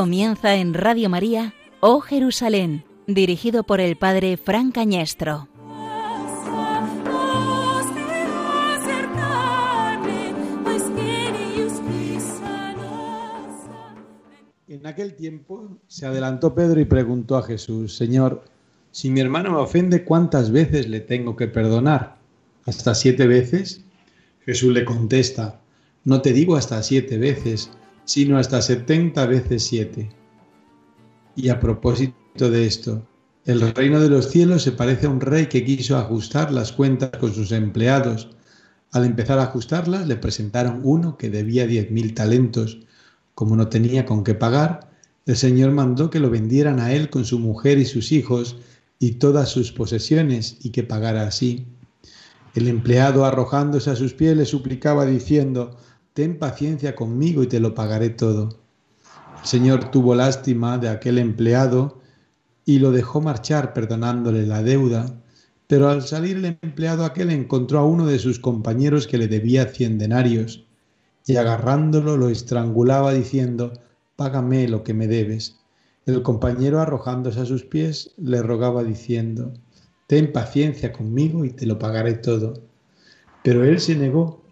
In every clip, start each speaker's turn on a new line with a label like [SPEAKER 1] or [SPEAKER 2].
[SPEAKER 1] Comienza en Radio María, Oh Jerusalén, dirigido por el Padre Fran Cañestro.
[SPEAKER 2] En aquel tiempo se adelantó Pedro y preguntó a Jesús, Señor, si mi hermano me ofende, ¿cuántas veces le tengo que perdonar? ¿Hasta siete veces? Jesús le contesta, no te digo hasta siete veces, sino hasta setenta veces siete. Y a propósito de esto, el reino de los cielos se parece a un rey que quiso ajustar las cuentas con sus empleados. Al empezar a ajustarlas, le presentaron uno que debía diez mil talentos. Como no tenía con qué pagar, el Señor mandó que lo vendieran a él con su mujer y sus hijos y todas sus posesiones y que pagara así. El empleado, arrojándose a sus pies, le suplicaba diciendo, Ten paciencia conmigo y te lo pagaré todo. El Señor tuvo lástima de aquel empleado y lo dejó marchar perdonándole la deuda, pero al salir el empleado aquel encontró a uno de sus compañeros que le debía cien denarios, y agarrándolo lo estrangulaba diciendo, Págame lo que me debes. El compañero arrojándose a sus pies le rogaba diciendo, Ten paciencia conmigo y te lo pagaré todo. Pero él se negó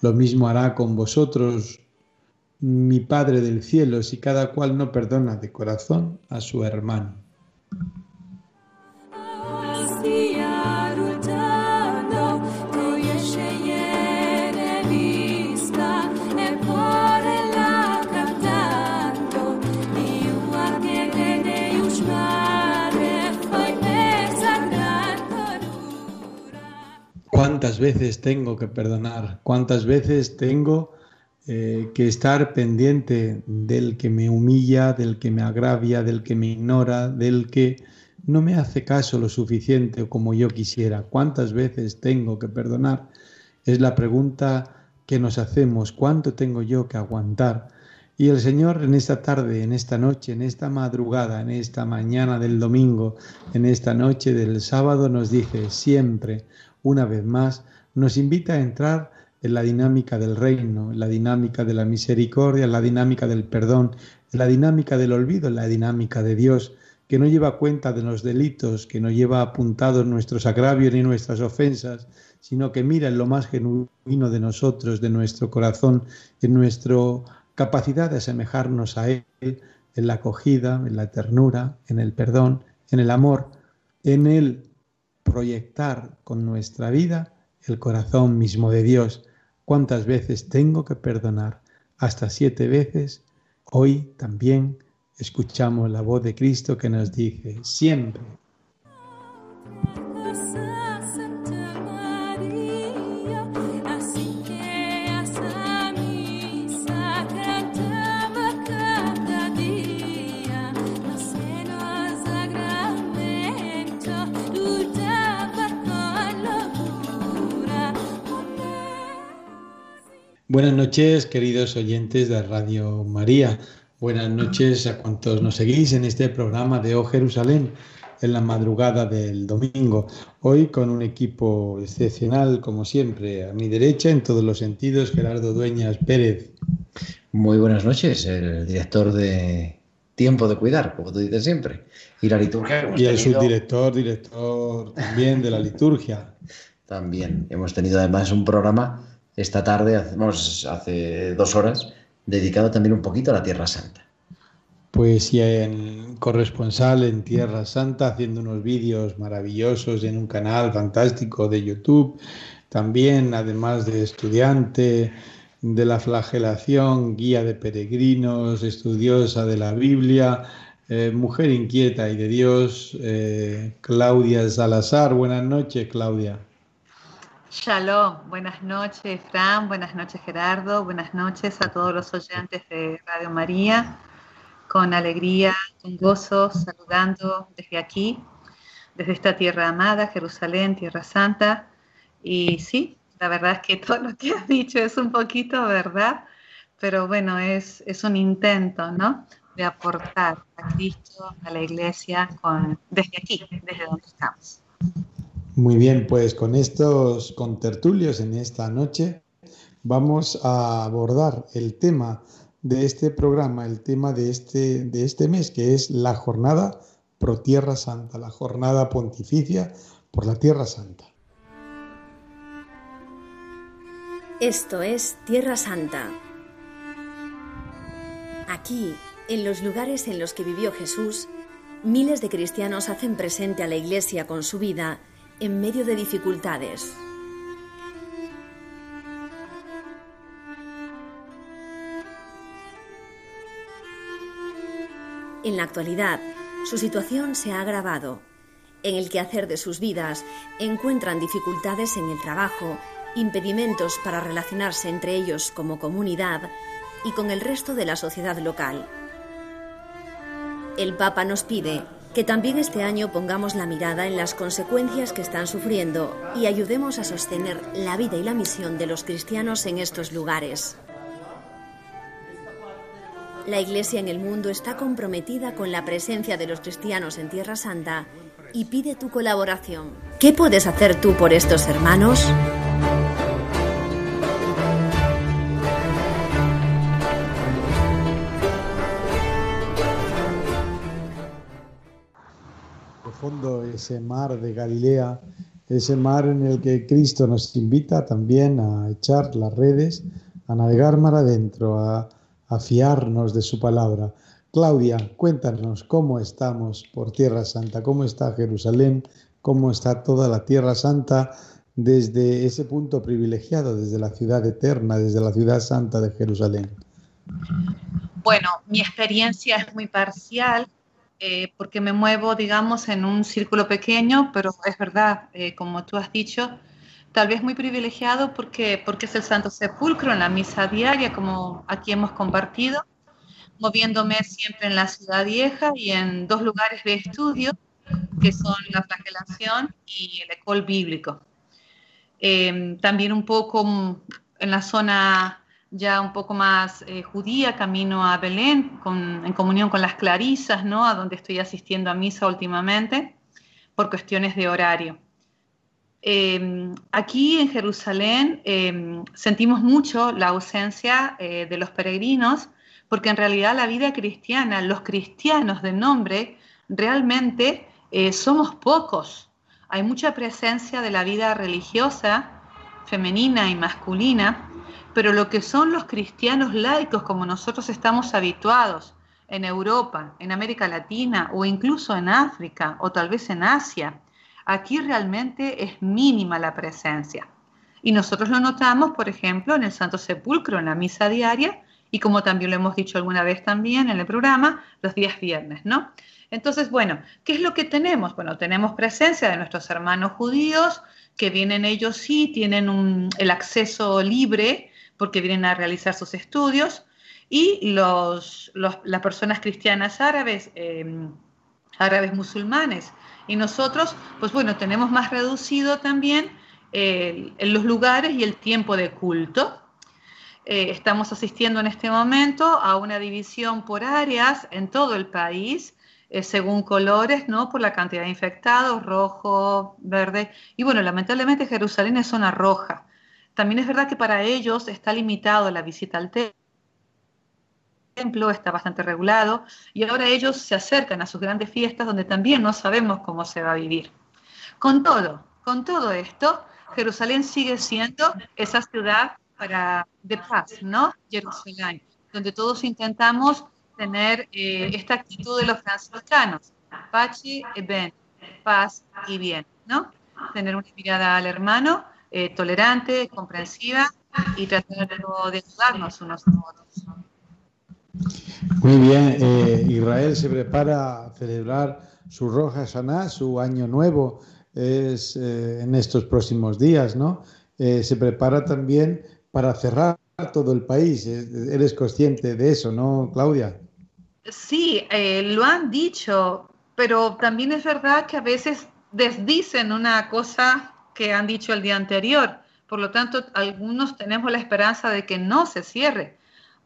[SPEAKER 2] Lo mismo hará con vosotros mi Padre del cielo si cada cual no perdona de corazón a su hermano. ¿Cuántas veces tengo que perdonar? ¿Cuántas veces tengo eh, que estar pendiente del que me humilla, del que me agravia, del que me ignora, del que no me hace caso lo suficiente como yo quisiera? ¿Cuántas veces tengo que perdonar? Es la pregunta que nos hacemos. ¿Cuánto tengo yo que aguantar? Y el Señor en esta tarde, en esta noche, en esta madrugada, en esta mañana del domingo, en esta noche del sábado nos dice siempre, una vez más, nos invita a entrar en la dinámica del reino, en la dinámica de la misericordia, en la dinámica del perdón, en la dinámica del olvido, en la dinámica de Dios, que no lleva cuenta de los delitos, que no lleva apuntados nuestros agravios ni nuestras ofensas, sino que mira en lo más genuino de nosotros, de nuestro corazón, en nuestra capacidad de asemejarnos a Él, en la acogida, en la ternura, en el perdón, en el amor, en el proyectar con nuestra vida el corazón mismo de Dios. ¿Cuántas veces tengo que perdonar? Hasta siete veces. Hoy también escuchamos la voz de Cristo que nos dice, siempre Buenas noches, queridos oyentes de Radio María. Buenas noches a cuantos nos seguís en este programa de Oh Jerusalén en la madrugada del domingo. Hoy con un equipo excepcional, como siempre, a mi derecha, en todos los sentidos, Gerardo Dueñas Pérez.
[SPEAKER 3] Muy buenas noches, el director de Tiempo de Cuidar, como tú dices siempre. Y la liturgia.
[SPEAKER 2] Y el subdirector, director también de la liturgia.
[SPEAKER 3] También. Hemos tenido además un programa esta tarde, hacemos hace dos horas, dedicado también un poquito a la Tierra Santa.
[SPEAKER 2] Pues sí, en corresponsal en Tierra Santa, haciendo unos vídeos maravillosos en un canal fantástico de YouTube. También, además de estudiante de la flagelación, guía de peregrinos, estudiosa de la Biblia, eh, mujer inquieta y de Dios, eh, Claudia Salazar. Buenas noches, Claudia.
[SPEAKER 4] Shalom, buenas noches Fran, buenas noches Gerardo, buenas noches a todos los oyentes de Radio María. con alegría, con gozo, saludando desde aquí, desde esta tierra amada, Jerusalén, Tierra Santa. Y sí, la verdad es que todo lo que has dicho es un poquito verdad, pero bueno, es, es un intento, ¿no? De aportar a Cristo, a la iglesia, desde aquí, desde donde estamos.
[SPEAKER 2] Muy bien, pues con estos contertulios en esta noche vamos a abordar el tema de este programa, el tema de este, de este mes, que es la jornada pro Tierra Santa, la jornada pontificia por la Tierra Santa.
[SPEAKER 5] Esto es Tierra Santa. Aquí, en los lugares en los que vivió Jesús, miles de cristianos hacen presente a la Iglesia con su vida en medio de dificultades. En la actualidad, su situación se ha agravado. En el quehacer de sus vidas encuentran dificultades en el trabajo, impedimentos para relacionarse entre ellos como comunidad y con el resto de la sociedad local. El Papa nos pide que también este año pongamos la mirada en las consecuencias que están sufriendo y ayudemos a sostener la vida y la misión de los cristianos en estos lugares. La Iglesia en el mundo está comprometida con la presencia de los cristianos en Tierra Santa y pide tu colaboración. ¿Qué puedes hacer tú por estos hermanos?
[SPEAKER 2] Fondo ese mar de Galilea, ese mar en el que Cristo nos invita también a echar las redes, a navegar mar adentro, a a fiarnos de su palabra. Claudia, cuéntanos cómo estamos por Tierra Santa, cómo está Jerusalén, cómo está toda la Tierra Santa desde ese punto privilegiado, desde la ciudad eterna, desde la ciudad santa de Jerusalén.
[SPEAKER 4] Bueno, mi experiencia es muy parcial eh, porque me muevo, digamos, en un círculo pequeño, pero es verdad, eh, como tú has dicho, tal vez muy privilegiado porque, porque es el Santo Sepulcro en la misa diaria, como aquí hemos compartido, moviéndome siempre en la ciudad vieja y en dos lugares de estudio, que son la flagelación y el ecol bíblico. Em, también un poco en la zona ya un poco más eh, judía, camino a Belén, en comunión con las clarisas, ¿no? a donde estoy asistiendo a misa últimamente, por cuestiones de horario. Em, aquí en Jerusalén em, sentimos mucho la ausencia eh, de los peregrinos, porque en realidad la vida cristiana, los cristianos de nombre, realmente eh, somos pocos. Hay mucha presencia de la vida religiosa, femenina y masculina, pero lo que son los cristianos laicos como nosotros estamos habituados en Europa, en América Latina o incluso en África o tal vez en Asia, Aquí realmente es mínima la presencia. Y nosotros lo notamos, por ejemplo, en el Santo Sepulcro, en la misa diaria, y como también lo hemos dicho alguna vez también en el programa, los días viernes, ¿no? Entonces, bueno, ¿qué es lo que tenemos? Bueno, tenemos presencia de nuestros hermanos judíos, que vienen ellos sí, tienen el acceso libre, porque vienen a realizar sus estudios, y los, las personas cristianas árabes, eh, árabes musulmanes, y nosotros, pues bueno, tenemos más reducido también eh, los lugares y el tiempo de culto. Eh, estamos asistiendo en este momento a una división por áreas en todo el país, eh, según colores, ¿no? Por la cantidad de infectados, rojo, verde. Y bueno, lamentablemente Jerusalén es zona roja. También es verdad que para ellos está limitado la visita al templo está bastante regulado y ahora ellos se acercan a sus grandes fiestas donde también no sabemos cómo se va a vivir. Con todo, con todo esto, Jerusalén sigue siendo esa ciudad para, de paz, ¿no? Jerusalén, donde todos intentamos tener eh, esta actitud de los franciscanos, pace e ben, paz y bien, ¿no? Tener una mirada al hermano, eh, tolerante, comprensiva y tratar de ayudarnos unos a otros.
[SPEAKER 2] Muy bien, eh, Israel se prepara a celebrar su Roja Saná, su año nuevo, es eh, en estos próximos días, ¿no? Se prepara también para cerrar todo el país. Eres consciente de eso, ¿no, Claudia?
[SPEAKER 4] Sí, lo han dicho, pero también es verdad que a veces desdicen una cosa que han dicho el día anterior. Por lo tanto, algunos tenemos la esperanza de que no se cierre,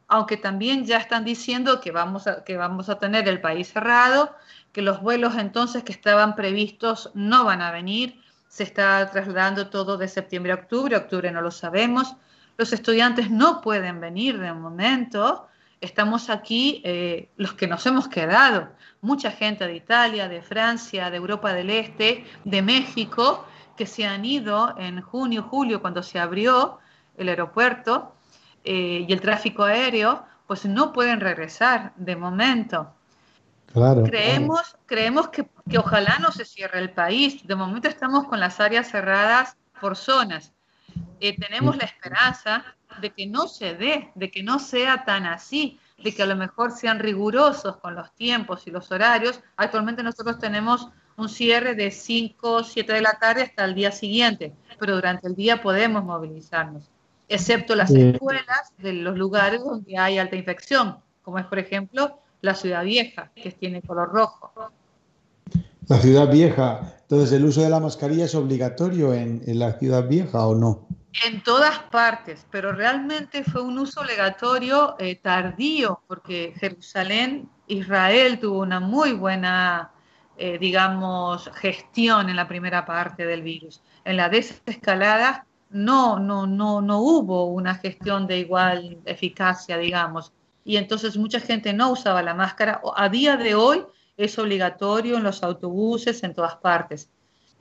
[SPEAKER 4] aunque también ya están diciendo que vamos a, que vamos a tener el país cerrado, que los vuelos entonces que estaban previstos no van a venir, se está trasladando todo de septiembre a octubre, octubre no lo sabemos, los estudiantes no pueden venir de momento, estamos aquí eh, los que nos hemos quedado, mucha gente de Italia, de Francia, de Europa del Este, de México, que se han ido en junio, julio, cuando se abrió el aeropuerto eh, y el tráfico aéreo, pues no pueden regresar de momento. Claro, creemos creemos que, que, ojalá no se cierre el país. De momento estamos con las áreas cerradas por zonas. Eh, tenemos la esperanza de que no se dé, de que no sea tan así, de que a lo mejor sean rigurosos con los tiempos y los horarios. Actualmente nosotros tenemos un cierre de 5, 7 de la tarde hasta el día siguiente, pero durante el día podemos movilizarnos, excepto las escuelas de los lugares donde hay alta infección, como es por ejemplo la ciudad vieja, que tiene color rojo.
[SPEAKER 2] La ciudad vieja, entonces el uso de la mascarilla es obligatorio en, en la ciudad vieja o no?
[SPEAKER 4] En todas partes, pero realmente fue un uso obligatorio eh, tardío, porque Jerusalén, Israel tuvo una muy buena, eh, digamos, gestión en la primera parte del virus. En la desescalada no, no, no, no hubo una gestión de igual eficacia, digamos. Y entonces mucha gente no usaba la máscara. A día de hoy es obligatorio en los autobuses, en todas partes.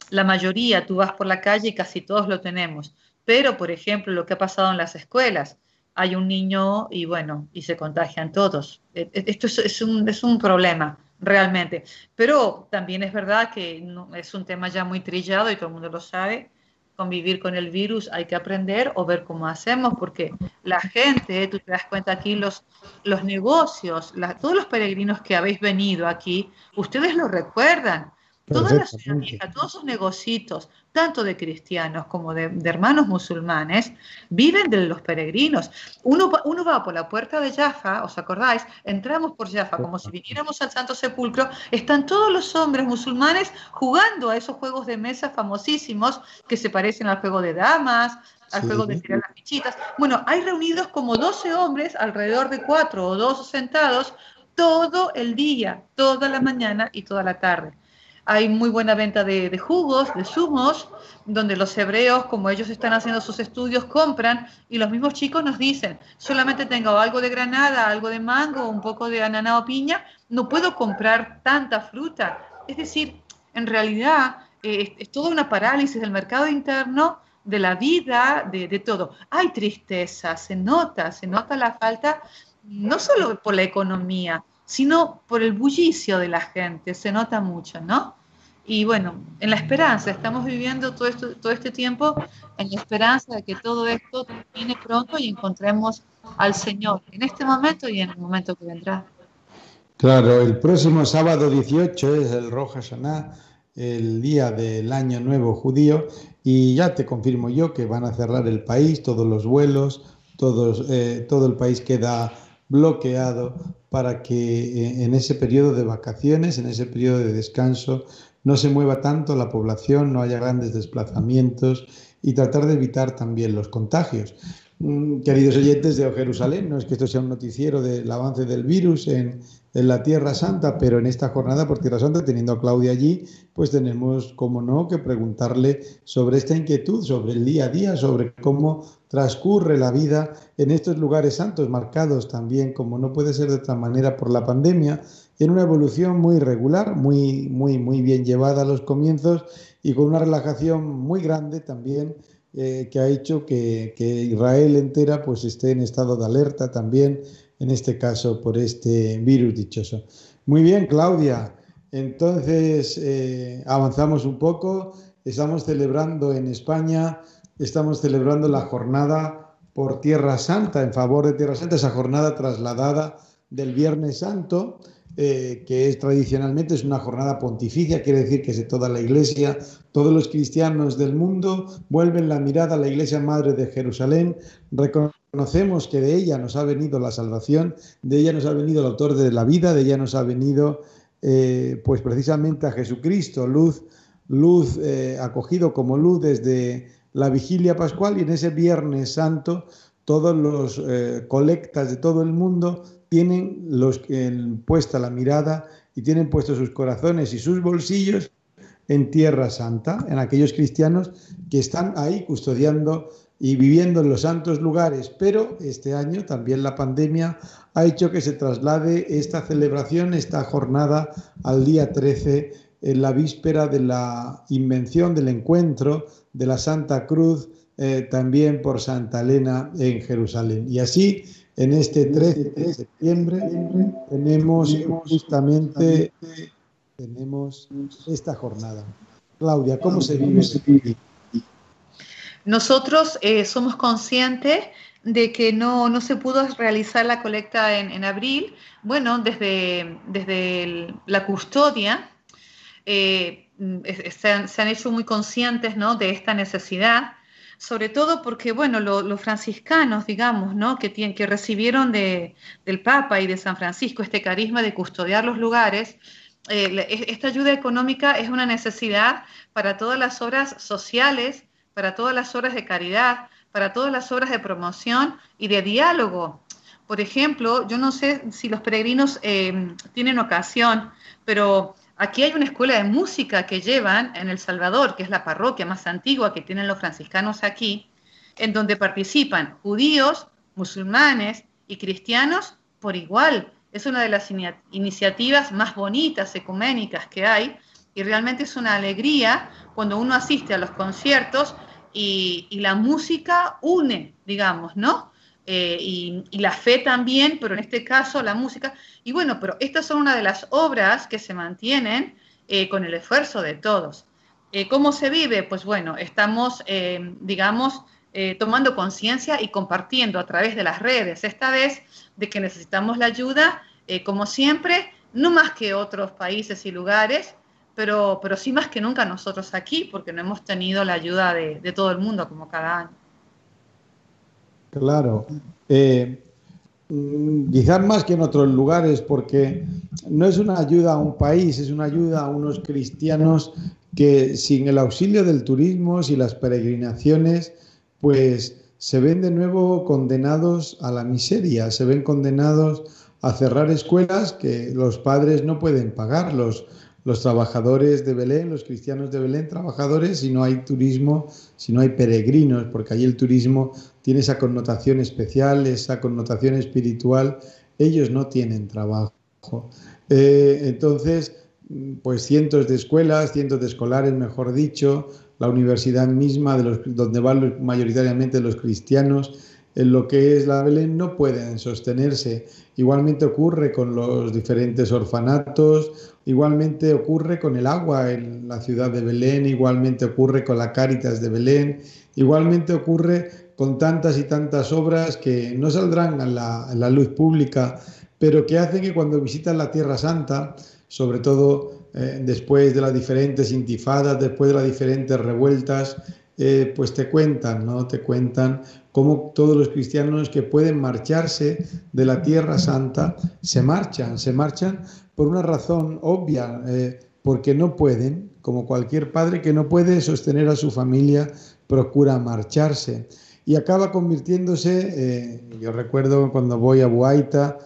[SPEAKER 4] La mayoría, tú vas por la calle y casi todos lo tenemos pero, por ejemplo, lo que ha pasado en las escuelas, hay un niño y bueno, y se contagian todos. E, e, esto es, un, es un, problema, realmente. Pero también es verdad que es un tema ya muy trillado y todo el mundo lo sabe. Convivir con el virus hay que aprender o ver cómo hacemos, porque la gente, tú te das cuenta aquí, los, los negocios, todos los peregrinos que habéis venido aquí, ustedes lo recuerdan Toda la ciudad todos sus negocios, tanto de cristianos como de, hermanos musulmanes, viven de los peregrinos. Uno, uno va por la puerta de Jaffa, ¿os acordáis? Entramos por Jaffa como si viniéramos al Santo Sepulcro. Están todos los hombres musulmanes jugando a esos juegos de mesa famosísimos que se parecen al juego de damas, al juego de tirar las fichitas. Bueno, hay reunidos como 12 hombres alrededor de cuatro o dos sentados todo el día, toda la mañana y toda la tarde hay muy buena venta de, jugos, de zumos, donde los hebreos, como ellos están haciendo sus estudios, compran y los mismos chicos nos dicen, solamente tengo algo de granada, algo de mango, un poco de ananá o piña, no puedo comprar tanta fruta. Es decir, en realidad eh, es toda una parálisis del mercado interno, de la vida, de, de todo. Hay tristeza, se nota, se nota la falta, no solo por la economía, sino por el bullicio de la gente, se nota mucho, ¿no? Y bueno, en la esperanza, estamos viviendo todo, esto, todo este tiempo en la esperanza de que todo esto termine pronto y encontremos al Señor en este momento y en el momento que vendrá.
[SPEAKER 2] Claro, el próximo sábado 18 es el Roja Hashanah, el día del Año Nuevo Judío, y ya te confirmo yo que van a cerrar el país, todos los vuelos, todos, eh, todo el país queda bloqueado para que eh, en ese periodo de vacaciones, en ese periodo de descanso, no se mueva tanto la población, no haya grandes desplazamientos y tratar de evitar también los contagios. Mm, queridos oyentes de Jerusalén, no es que esto sea un noticiero del avance del virus en, la Tierra Santa, pero en esta jornada por Tierra Santa, teniendo a Claudia allí, pues tenemos, como no, que preguntarle sobre esta inquietud, sobre el día a día, sobre cómo transcurre la vida en estos lugares santos, marcados también, como no puede ser de otra manera, por la pandemia, en una evolución muy regular, muy, muy, muy bien llevada a los comienzos y con una relajación muy grande también eh, que ha hecho que, Israel entera pues esté en estado de alerta también, en este caso por este virus dichoso. Muy bien, Claudia. Entonces eh, avanzamos un poco. Estamos celebrando en España, estamos celebrando la jornada por Tierra Santa, en favor de Tierra Santa, esa jornada trasladada del Viernes Santo eh, que es tradicionalmente es una jornada pontificia, quiere decir que es toda la iglesia, todos los cristianos del mundo vuelven la mirada a la iglesia madre de Jerusalén, reconocemos que de ella nos ha venido la salvación, de ella nos ha venido el autor de la vida, de ella nos ha venido eh, pues precisamente a Jesucristo, luz, luz eh, acogido como luz desde la vigilia pascual. Y en ese Viernes Santo todos los colectas de todo el mundo tienen los que puesta la mirada y tienen puestos sus corazones y sus bolsillos en Tierra Santa, en aquellos cristianos que están ahí custodiando y viviendo en los santos lugares. Pero este año también la pandemia ha hecho que se traslade esta celebración, esta jornada, al día 13, en la víspera de la invención del encuentro de la Santa Cruz, eh, también por Santa Elena en Jerusalén. Y así, en este 13 de septiembre, tenemos justamente tenemos esta jornada. Claudia, ¿cómo se vive?
[SPEAKER 4] Nosotros eh, somos conscientes de que no, no, se pudo realizar la colecta en, abril. Bueno, desde, desde la custodia eh, se, han, hecho muy conscientes ¿no? de esta necesidad, sobre todo porque, bueno, los franciscanos, digamos, ¿no? que, tienen, que recibieron de, del Papa y de San Francisco este carisma de custodiar los lugares, eh, esta ayuda económica es una necesidad para todas las obras sociales para todas las obras de caridad, para todas las obras de promoción y de diálogo. Por ejemplo, yo no sé si los peregrinos eh, tienen ocasión, pero aquí hay una escuela de música que llevan en El Salvador, que es la parroquia más antigua que tienen los franciscanos aquí, en donde participan judíos, musulmanes y cristianos por igual. Es una de las iniciativas más bonitas, ecuménicas que hay, y realmente es una alegría cuando uno asiste a los conciertos y, la música une, digamos, ¿no? Eh, y, la fe también, pero en este caso la música. Y bueno, pero estas son una de las obras que se mantienen eh, con el esfuerzo de todos. Eh, ¿Cómo se vive? Pues bueno, estamos, digamos, tomando conciencia y compartiendo a través de las redes, esta vez de que necesitamos la ayuda, como siempre, no más que otros países y lugares, pero, pero sí más que nunca nosotros aquí, porque no hemos tenido la ayuda de, todo el mundo como cada año.
[SPEAKER 2] Claro. Eh, mm, quizás más que en otros lugares, porque no es una ayuda a un país, es una ayuda a unos cristianos que sin el auxilio del turismo, y las peregrinaciones, pues se ven de nuevo condenados a la miseria, se ven condenados a cerrar escuelas que los padres no pueden pagar, los, trabajadores de Belén, los cristianos de Belén, trabajadores, si no hay turismo, si no hay peregrinos, porque allí el turismo tiene esa connotación especial, esa connotación espiritual, ellos no tienen trabajo. Eh, entonces, pues cientos de escuelas, cientos de escolares, mejor dicho, la universidad misma, de los, donde van mayoritariamente los cristianos, en lo que es la Belén no pueden sostenerse. Igualmente ocurre con los diferentes orfanatos, igualmente ocurre con el agua en la ciudad de Belén, igualmente ocurre con la Cáritas de Belén, igualmente ocurre con tantas y tantas obras que no saldrán a la, luz pública, pero que hacen que cuando visitan la Tierra Santa, sobre todo eh, después de las diferentes intifadas, después de las diferentes revueltas, eh, pues te cuentan, ¿no? Te cuentan cómo todos los cristianos que pueden marcharse de la Tierra Santa se marchan, se marchan por una razón obvia, eh, porque no pueden, como cualquier padre que no puede sostener a su familia, procura marcharse. Y acaba convirtiéndose, eh, yo recuerdo cuando voy a Buaita,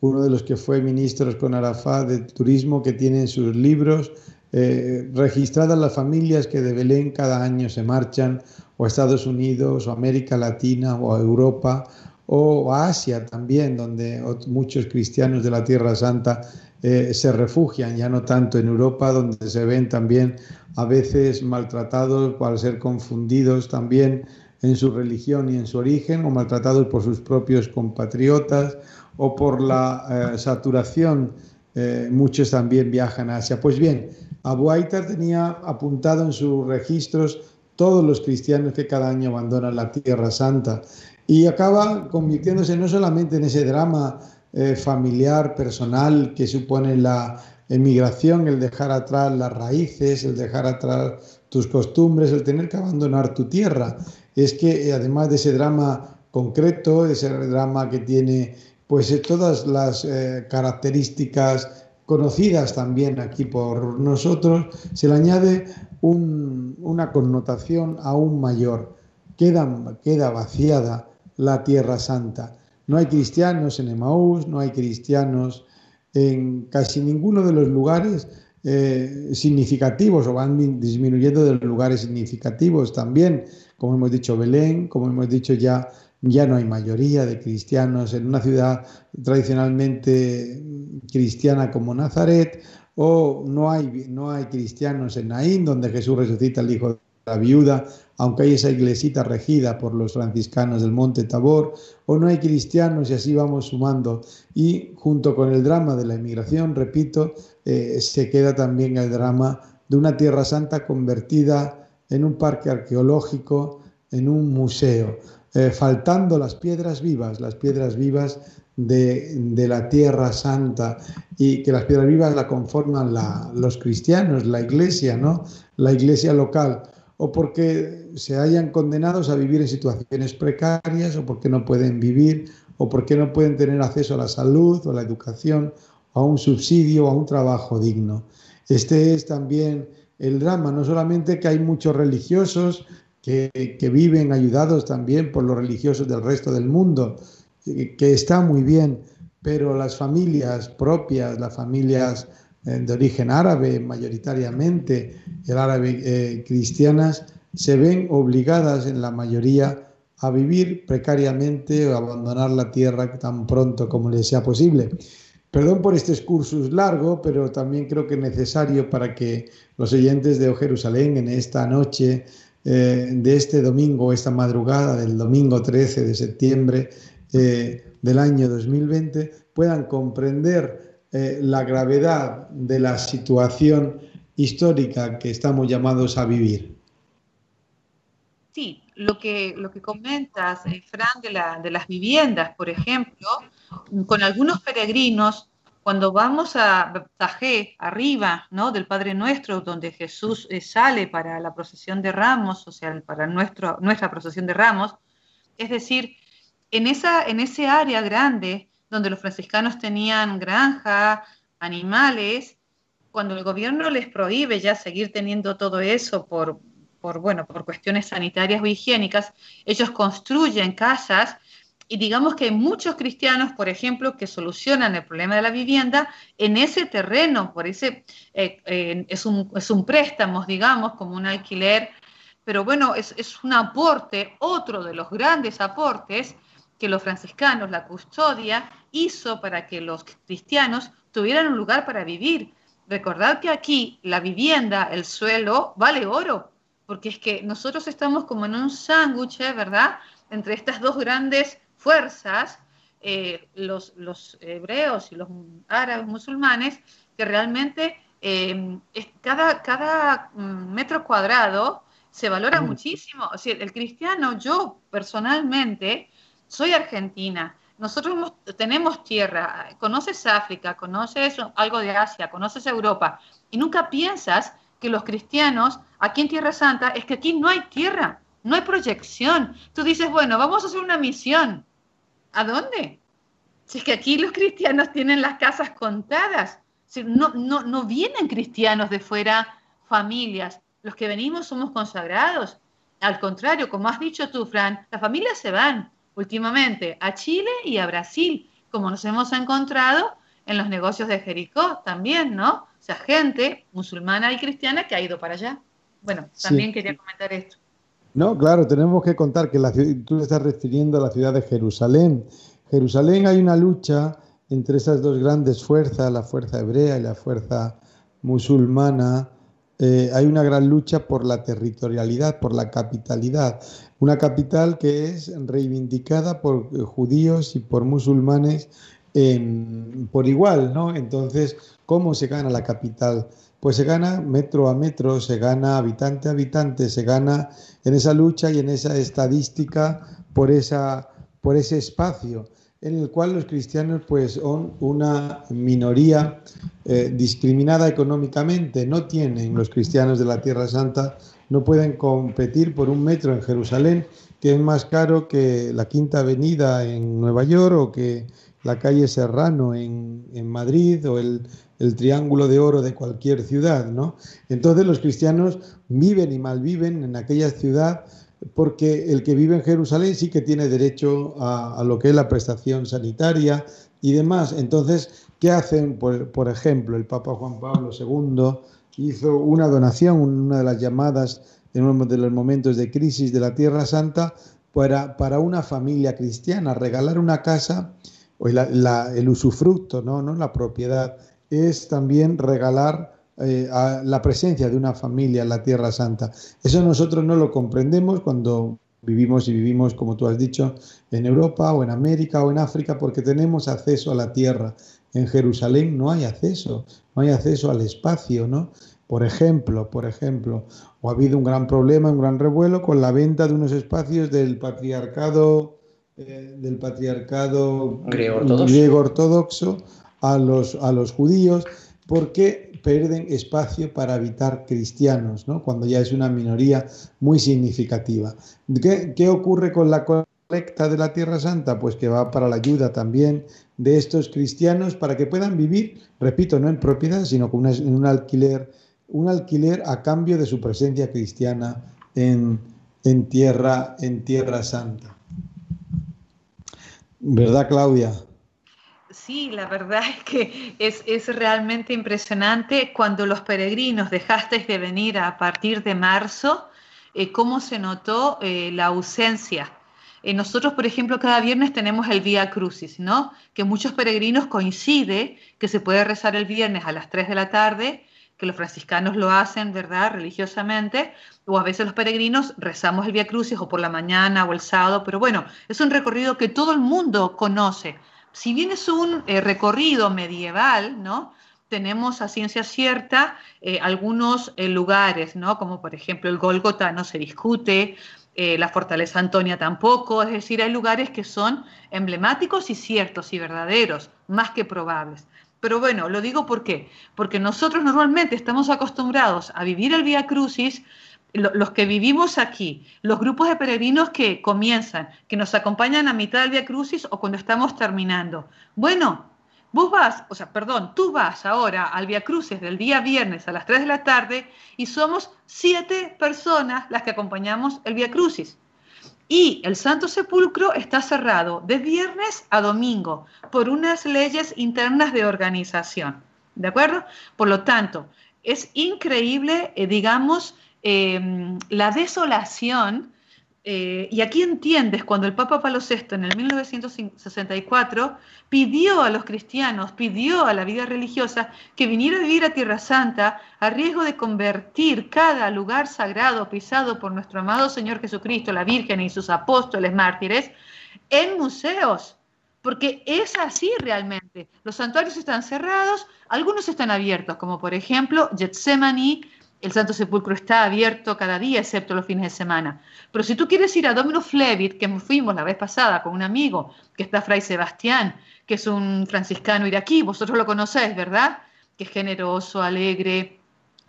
[SPEAKER 2] uno de los que fue ministros con Arafat de turismo, que tiene en sus libros eh, registradas las familias que de Belén cada año se marchan o a Estados Unidos, o América Latina, o a Europa, o a Asia también, donde muchos cristianos de la Tierra Santa eh, se refugian, ya no tanto en Europa, donde se ven también a veces maltratados por ser confundidos también en su religión y en su origen, o maltratados por sus propios compatriotas, o por la eh, saturación. Eh, muchos también viajan a Asia. Pues bien, Abu Aita tenía apuntado en sus registros todos los cristianos que cada año abandonan la Tierra Santa. Y acaba convirtiéndose no solamente en ese drama eh, familiar, personal que supone la emigración, el dejar atrás las raíces, el dejar atrás tus costumbres, el tener que abandonar tu tierra. Es que eh, además de ese drama concreto, ese drama que tiene pues eh, todas las características conocidas también aquí por nosotros, se le añade una connotación aún mayor. Queda, queda vaciada la Tierra Santa. No hay cristianos en Emaús, no hay cristianos en casi ninguno de los lugares eh, significativos o van disminuyendo de los lugares significativos también, como hemos dicho Belén, como hemos dicho ya, ya no hay mayoría de cristianos en una ciudad tradicionalmente cristiana como Nazaret, o no hay, no hay cristianos en Naín, donde Jesús resucita al hijo de la viuda, aunque hay esa iglesita regida por los franciscanos del Monte Tabor, o no hay cristianos y así vamos sumando. Y junto con el drama de la inmigración, repito, eh, se queda también el drama de una Tierra Santa convertida en un parque arqueológico, en un museo, eh, faltando las piedras vivas, las piedras vivas de, la Tierra Santa y que las piedras vivas la conforman los cristianos, la iglesia, ¿no? La iglesia local o porque se hayan condenados a vivir en situaciones precarias, o porque no pueden vivir, o porque no pueden tener acceso a la salud o a la educación, o a un subsidio o a un trabajo digno. Este es también el drama, no solamente que hay muchos religiosos que, que viven ayudados también por los religiosos del resto del mundo, que está muy bien, pero las familias propias, las familias eh, de origen árabe mayoritariamente, el árabe eh, cristianas, se ven obligadas en la mayoría a vivir precariamente o abandonar la tierra tan pronto como les sea posible. Perdón por este excursus largo, pero también creo que es necesario para que los oyentes de Jerusalén en esta noche eh, de este domingo, esta madrugada del domingo 13 de septiembre del año 2020, puedan comprender eh, la gravedad de la situación histórica que estamos llamados a vivir.
[SPEAKER 4] Sí, lo que, lo que comentas, eh, Fran, de, de las viviendas, por ejemplo, con algunos peregrinos, cuando vamos a Tajé, arriba ¿no? del Padre Nuestro, donde Jesús eh, sale para la procesión de ramos, o sea, para nuestro, nuestra procesión de ramos, es decir, en, esa, en ese área grande donde los franciscanos tenían granja, animales, cuando el gobierno les prohíbe ya seguir teniendo todo eso por, por, bueno, por cuestiones sanitarias o higiénicas, ellos construyen casas y digamos que hay muchos cristianos, por ejemplo, que solucionan el problema de la vivienda en ese terreno, por ese, eh, es, un, es, un, préstamo, digamos, como un alquiler, pero bueno, es, es un aporte, otro de los grandes aportes que los franciscanos, la custodia, hizo para que los cristianos tuvieran un lugar para vivir. Recordad que aquí la vivienda, el suelo, vale oro, porque es que nosotros estamos como en un sándwich, ¿verdad? Entre estas dos grandes fuerzas, eh, los, los, hebreos y los árabes musulmanes, que realmente eh, cada, cada mm, metro cuadrado se valora mm. muchísimo. O sea, el cristiano, yo personalmente, soy argentina, nosotros tenemos tierra, conoces África, conoces algo de Asia, conoces Europa, y nunca piensas que los cristianos aquí en Tierra Santa es que aquí no hay tierra, no hay proyección. Tú dices, bueno, vamos a hacer una misión. ¿A dónde? Si es que aquí los cristianos tienen las casas contadas. Si no, no, no vienen cristianos de fuera, familias. Los que venimos somos consagrados. Al contrario, como has dicho tú, Fran, las familias se van últimamente a Chile y a Brasil, como nos hemos encontrado en los negocios de Jericó también, ¿no? O sea, gente musulmana y cristiana que ha ido para allá. Bueno, también quería comentar esto.
[SPEAKER 2] No, claro, tenemos que contar que la, tú te estás refiriendo a la ciudad de Jerusalén. Jerusalén hay una lucha entre esas dos grandes fuerzas, la fuerza hebrea y la fuerza musulmana, eh, hay una gran lucha por la territorialidad, por la capitalidad. Una capital que es reivindicada por eh, judíos y por musulmanes por igual, ¿no? Entonces, ¿cómo se gana la capital? Pues se gana metro a metro, se gana habitante a habitante, se gana en esa lucha y en esa estadística por, esa, por ese espacio. en el cual los cristianos pues son una minoría eh, discriminada económicamente. No tienen los cristianos de la Tierra Santa, no pueden competir por un metro en Jerusalén, que es más caro que la Quinta Avenida en Nueva York o que la calle Serrano en, en Madrid o el, el, Triángulo de Oro de cualquier ciudad, ¿no? Entonces los cristianos viven y malviven en aquella ciudad porque el que vive en Jerusalén sí que tiene derecho a, lo que es la prestación sanitaria y demás. Entonces, ¿qué hacen? Por, ejemplo, el Papa Juan Pablo II hizo una donación, una de las llamadas en uno de los momentos de crisis de la Tierra Santa, para, para una familia cristiana, regalar una casa, o el usufructo, ¿no? ¿no? la propiedad, es también regalar eh, la presencia de una familia en la Tierra Santa. Eso nosotros no lo comprendemos cuando vivimos y vivimos, como tú has dicho, en Europa o en América o en África, porque tenemos acceso a la tierra. En Jerusalén no hay acceso, no hay acceso al espacio, ¿no? Por ejemplo, por ejemplo, o ha habido un gran problema, un gran revuelo con la venta de unos espacios del patriarcado, eh, del patriarcado griego ortodoxo, a, los, a los judíos, porque pierden espacio para habitar cristianos, ¿no? cuando ya es una minoría muy significativa. ¿Qué, ocurre con la colecta de la Tierra Santa? Pues que va para la ayuda también de estos cristianos para que puedan vivir, repito, no en propiedad, sino con un alquiler, un alquiler a cambio de su presencia cristiana en, en, tierra, en Tierra Santa. ¿Verdad, Claudia?
[SPEAKER 4] Sí, la verdad es que es, realmente impresionante cuando los peregrinos dejasteis de venir a partir de marzo, eh, cómo se notó eh, la ausencia. Eh, nosotros, por ejemplo, cada viernes tenemos el Vía Crucis, ¿no? Que muchos peregrinos coincide que se puede rezar el viernes a las 3 de la tarde, que los franciscanos lo hacen, ¿verdad?, religiosamente, o a veces los peregrinos rezamos el Vía Crucis o por la mañana o el sábado, pero bueno, es un recorrido que todo el mundo conoce si bien es un eh, recorrido medieval, ¿no? Tenemos a ciencia cierta eh, algunos eh, lugares, ¿no? Como por ejemplo el Gólgota no se discute, la Fortaleza Antonia tampoco, es decir, hay lugares que son emblemáticos y ciertos y verdaderos, más que probables. Pero bueno, lo digo por qué, porque nosotros normalmente estamos acostumbrados a vivir el Vía Crucis los que vivimos aquí, los grupos de peregrinos que comienzan, que nos acompañan a mitad del Via Crucis o cuando estamos terminando. Bueno, vos vas, o sea, perdón, tú vas ahora al Via Crucis del día viernes a las 3 de la tarde y somos siete personas las que acompañamos el Via Crucis. Y el Santo Sepulcro está cerrado de viernes a domingo por unas leyes internas de organización. ¿De acuerdo? Por lo tanto, es increíble, eh, digamos, Em, la desolación, eh, y aquí entiendes cuando el Papa Pablo VI en el 1964 pidió a los cristianos, pidió a la vida religiosa que viniera a vivir a Tierra Santa a riesgo de convertir cada lugar sagrado pisado por nuestro amado Señor Jesucristo, la Virgen y sus apóstoles mártires, en museos porque es así realmente. Los santuarios están cerrados, algunos están abiertos, como por ejemplo Getsemaní, el Santo Sepulcro está abierto cada día, excepto los fines de semana. Pero si tú quieres ir a Domino Flevit, que fuimos la vez pasada con un amigo, que está Fray Sebastián, que es un franciscano iraquí, vosotros lo conocéis, ¿verdad? Que es generoso, alegre.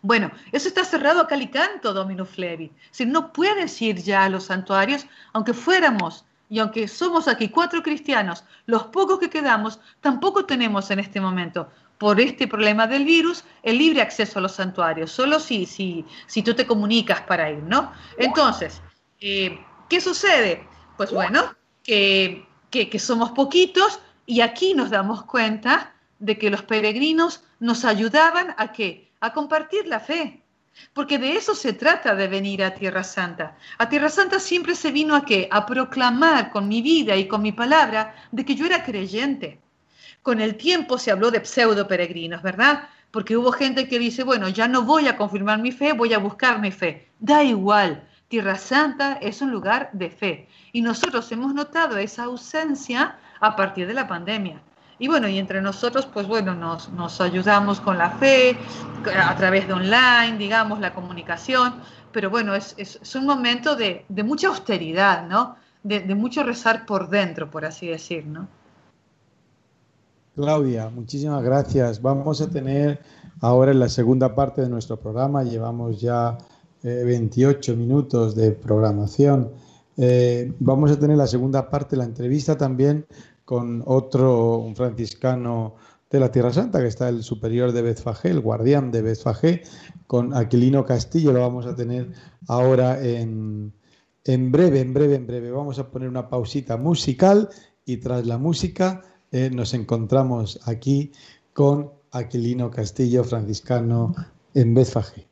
[SPEAKER 4] Bueno, eso está cerrado a calicanto, Domino Flevit. Si no puedes ir ya a los santuarios, aunque fuéramos y aunque somos aquí cuatro cristianos, los pocos que quedamos, tampoco tenemos en este momento por este problema del virus el libre acceso a los santuarios, solo si, si, si tú te comunicas para ir, ¿no? Entonces, eh, ¿qué sucede? Pues bueno, que, que, somos poquitos y aquí nos damos cuenta de que los peregrinos nos ayudaban a qué? A compartir la fe. Porque de eso se trata de venir a Tierra Santa. A Tierra Santa siempre se vino a qué? A proclamar con mi vida y con mi palabra de que yo era creyente con el tiempo se habló de pseudo peregrinos, ¿verdad? Porque hubo gente que dice, bueno, ya no voy a confirmar mi fe, voy a buscar mi fe. Da igual, Tierra Santa es un lugar de fe. Y nosotros hemos notado esa ausencia a partir de la pandemia. Y bueno, y entre nosotros, pues bueno, nos, ayudamos con la fe, a través de online, digamos, la comunicación. Pero bueno, es, un momento de, de, mucha austeridad, ¿no? De, de mucho rezar por dentro, por así decir, ¿no?
[SPEAKER 2] Claudia, muchísimas gracias. Vamos a tener ahora en la segunda parte de nuestro programa, llevamos ya 28 eh, minutos de programación. Eh, vamos a tener la segunda parte de la entrevista también con otro un franciscano de la Tierra Santa, que está el superior de Betfagé, el guardián de Betfagé, con Aquilino Castillo, lo vamos a tener ahora en, en breve, en breve, en breve. Vamos a poner una pausita musical y tras la música eh, nos encontramos aquí con Aquilino Castillo, franciscano en Betfagé.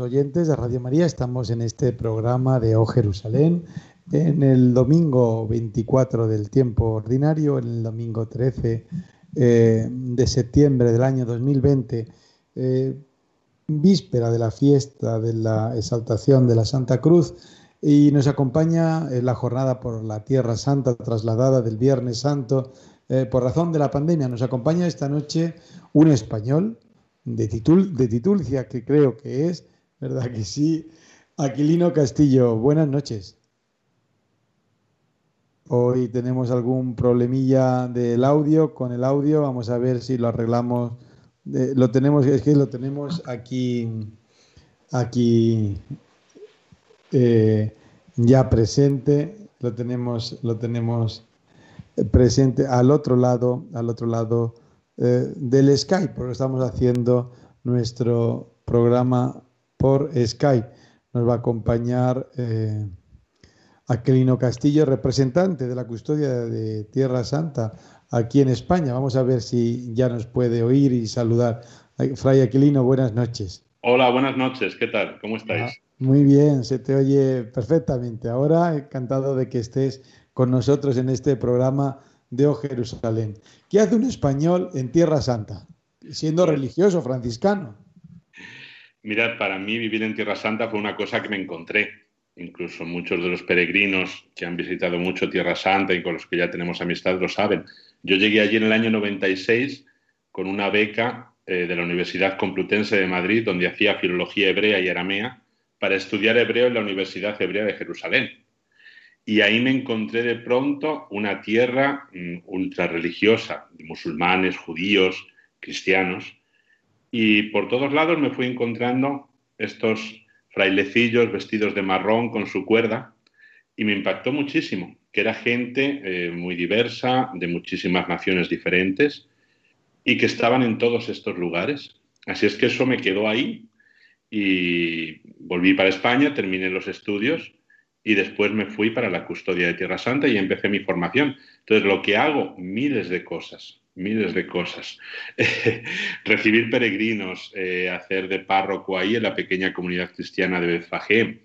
[SPEAKER 2] Oyentes de Radio María, estamos en este programa de O Jerusalén, en el domingo 24 del tiempo ordinario, en el domingo 13 eh, de septiembre del año 2020, eh, víspera de la fiesta de la exaltación de la Santa Cruz, y nos acompaña en la jornada por la Tierra Santa trasladada del Viernes Santo eh, por razón de la pandemia. Nos acompaña esta noche un español, de, Titul, de Titulcia, que creo que es, ¿Verdad que sí? Aquilino Castillo, buenas noches. Hoy tenemos algún problemilla del audio, con el audio, vamos a ver si lo arreglamos. Eh, lo tenemos, es que lo tenemos aquí, aquí eh, ya presente, lo tenemos, lo tenemos presente al otro lado, al otro lado eh, del Skype, porque estamos haciendo nuestro programa por Skype. Nos va a acompañar eh, Aquelino Castillo, representante de la custodia de Tierra Santa aquí en España. Vamos a ver si ya nos puede oír y saludar. Fray Aquilino, buenas noches.
[SPEAKER 6] Hola, buenas noches. ¿Qué tal? ¿Cómo estáis? Ah,
[SPEAKER 2] muy bien, se te oye perfectamente. Ahora encantado de que estés con nosotros en este programa de O Jerusalén. ¿Qué hace un español en Tierra Santa, siendo religioso franciscano?
[SPEAKER 6] Mirad, para mí vivir en Tierra Santa fue una cosa que me encontré. Incluso muchos de los peregrinos que han visitado mucho Tierra Santa y con los que ya tenemos amistad lo saben. Yo llegué allí en el año 96 con una beca eh, de la Universidad Complutense de Madrid, donde hacía filología hebrea y aramea, para estudiar hebreo en la Universidad Hebrea de Jerusalén. Y ahí me encontré de pronto una tierra mm, ultra religiosa, de musulmanes, judíos, cristianos. Y por todos lados me fui encontrando estos frailecillos vestidos de marrón con su cuerda y me impactó muchísimo, que era gente eh, muy diversa, de muchísimas naciones diferentes y que estaban en todos estos lugares. Así es que eso me quedó ahí y volví para España, terminé los estudios y después me fui para la custodia de Tierra Santa y empecé mi formación. Entonces, lo que hago, miles de cosas, miles de cosas. Recibir peregrinos, eh, hacer de párroco ahí en la pequeña comunidad cristiana de Betfagé,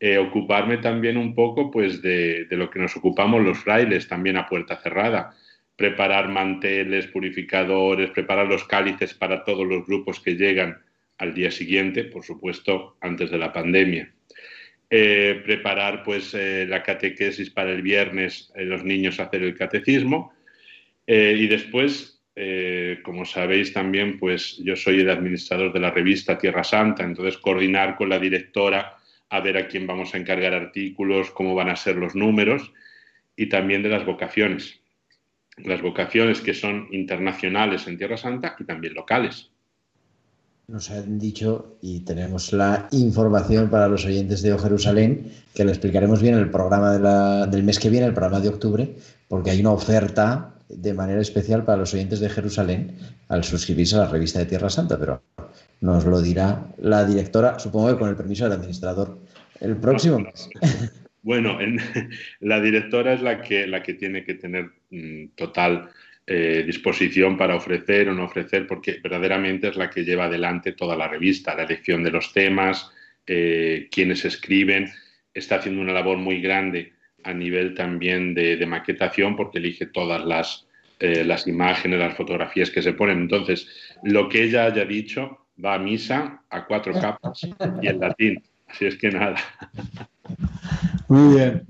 [SPEAKER 6] eh, ocuparme también un poco pues, de, de, lo que nos ocupamos los frailes, también a puerta cerrada, preparar manteles, purificadores, preparar los cálices para todos los grupos que llegan al día siguiente, por supuesto, antes de la pandemia. Eh, preparar pues la catequesis para el viernes, los niños hacer el catecismo y después, como sabéis también, pues yo soy el administrador de la revista Tierra Santa, entonces coordinar con la directora a ver a quién vamos a encargar artículos, cómo van a ser los números y también de las vocaciones. Las vocaciones que son internacionales en Tierra Santa y también locales
[SPEAKER 3] nos han dicho y tenemos la información para los oyentes de O Jerusalén, que lo explicaremos bien en el programa del mes que viene, el programa de octubre, porque hay una oferta de manera especial para los oyentes de Jerusalén al suscribirse a la revista de Tierra Santa, pero nos lo dirá la directora, supongo que con el permiso del administrador, el próximo mes.
[SPEAKER 6] Bueno, la directora es la que, la que tiene que tener mm, total eh, disposición para ofrecer o no ofrecer, porque verdaderamente es la que lleva adelante toda la revista, la elección de los temas, eh, quienes escriben, está haciendo una labor muy grande a nivel también de, maquetación, porque elige todas las, eh, las imágenes, las fotografías que se ponen. Entonces, lo que ella haya dicho va a misa a cuatro capas y en latín. Así es que nada.
[SPEAKER 2] Muy bien.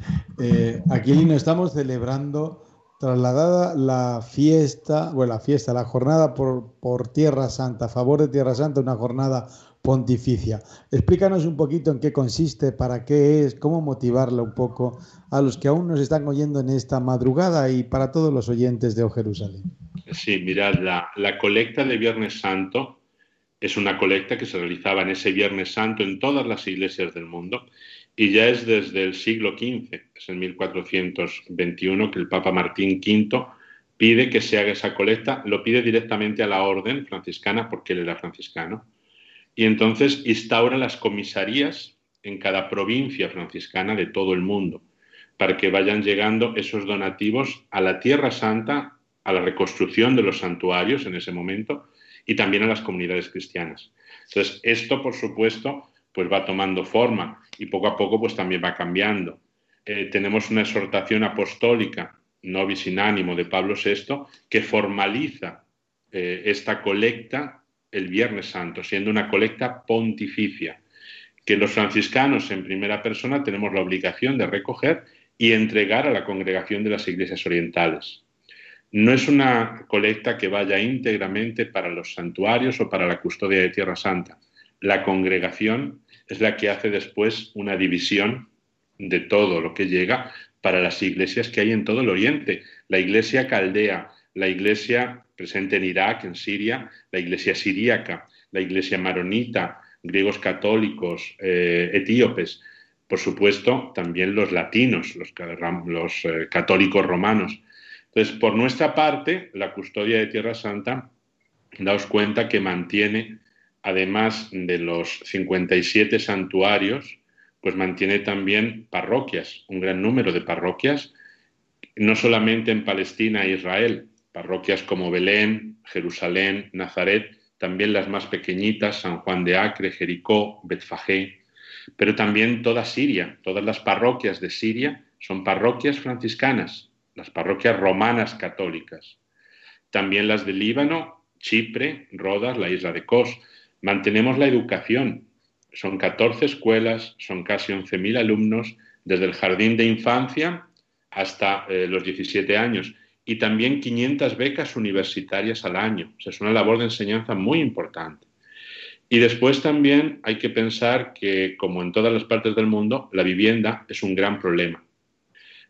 [SPEAKER 2] aquí no estamos celebrando trasladada la fiesta, bueno, la fiesta, la jornada por, por Tierra Santa, a favor de Tierra Santa, una jornada pontificia. Explícanos un poquito en qué consiste, para qué es, cómo motivarla un poco a los que aún nos están oyendo en esta madrugada y para todos los oyentes de O Jerusalén.
[SPEAKER 6] Sí, mirad, la, la colecta de Viernes Santo es una colecta que se realizaba en ese Viernes Santo en todas las iglesias del mundo y ya es desde el siglo XV, es en 1421, que el Papa Martín V pide que se haga esa colecta, lo pide directamente a la orden franciscana porque él era franciscano. Y entonces instaura las comisarías en cada provincia franciscana de todo el mundo para que vayan llegando esos donativos a la Tierra Santa, a la reconstrucción de los santuarios en ese momento y también a las comunidades cristianas. Entonces, esto, por supuesto, pues va tomando forma y poco a poco pues también va cambiando. Eh, tenemos una exhortación apostólica, no sin ánimo, de Pablo VI, que formaliza eh, esta colecta el Viernes Santo, siendo una colecta pontificia, que los franciscanos en primera persona tenemos la obligación de recoger y entregar a la congregación de las iglesias orientales. No es una colecta que vaya íntegramente para los santuarios o para la custodia de Tierra Santa. La congregación es la que hace después una división de todo lo que llega para las iglesias que hay en todo el Oriente. La iglesia caldea, la iglesia presente en Irak, en Siria, la iglesia siríaca, la iglesia maronita, griegos católicos, eh, etíopes, por supuesto, también los latinos, los, eh, católicos romanos. Entonces, por nuestra parte, la custodia de Tierra Santa, daos cuenta que mantiene además de los 57 santuarios, pues mantiene también parroquias, un gran número de parroquias, no solamente en Palestina e Israel, parroquias como Belén, Jerusalén, Nazaret, también las más pequeñitas, San Juan de Acre, Jericó, Betfagé, pero también toda Siria, todas las parroquias de Siria son parroquias franciscanas, las parroquias romanas católicas. También las del Líbano, Chipre, Rodas, la isla de Kos. Mantenemos la educación. Son 14 escuelas, son casi 11.000 alumnos, desde el jardín de infancia hasta eh, los 17 años. Y también 500 becas universitarias al año. O sea, es una labor de enseñanza muy importante. Y después también hay que pensar que, como en todas las partes del mundo, la vivienda es un gran problema.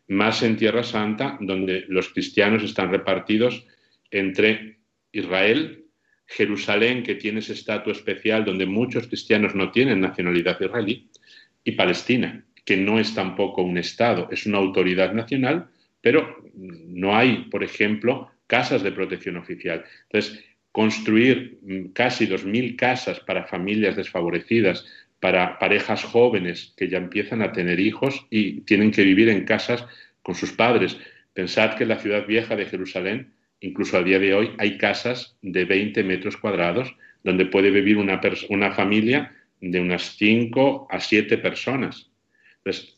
[SPEAKER 6] Más en Tierra Santa, donde los cristianos están repartidos entre Israel, Jerusalén, que tiene ese estatus especial donde muchos cristianos no tienen nacionalidad israelí, y Palestina, que no es tampoco un Estado, es una autoridad nacional, pero no hay, por ejemplo, casas de protección oficial. Entonces, construir mm, casi 2.000 casas para familias desfavorecidas, para parejas jóvenes que ya empiezan a tener hijos y tienen que vivir en casas con sus padres. Pensad que en la ciudad vieja de Jerusalén, incluso a día de hoy, hay casas de 20 metros cuadrados donde puede vivir una, una familia de unas 5 a 7 personas.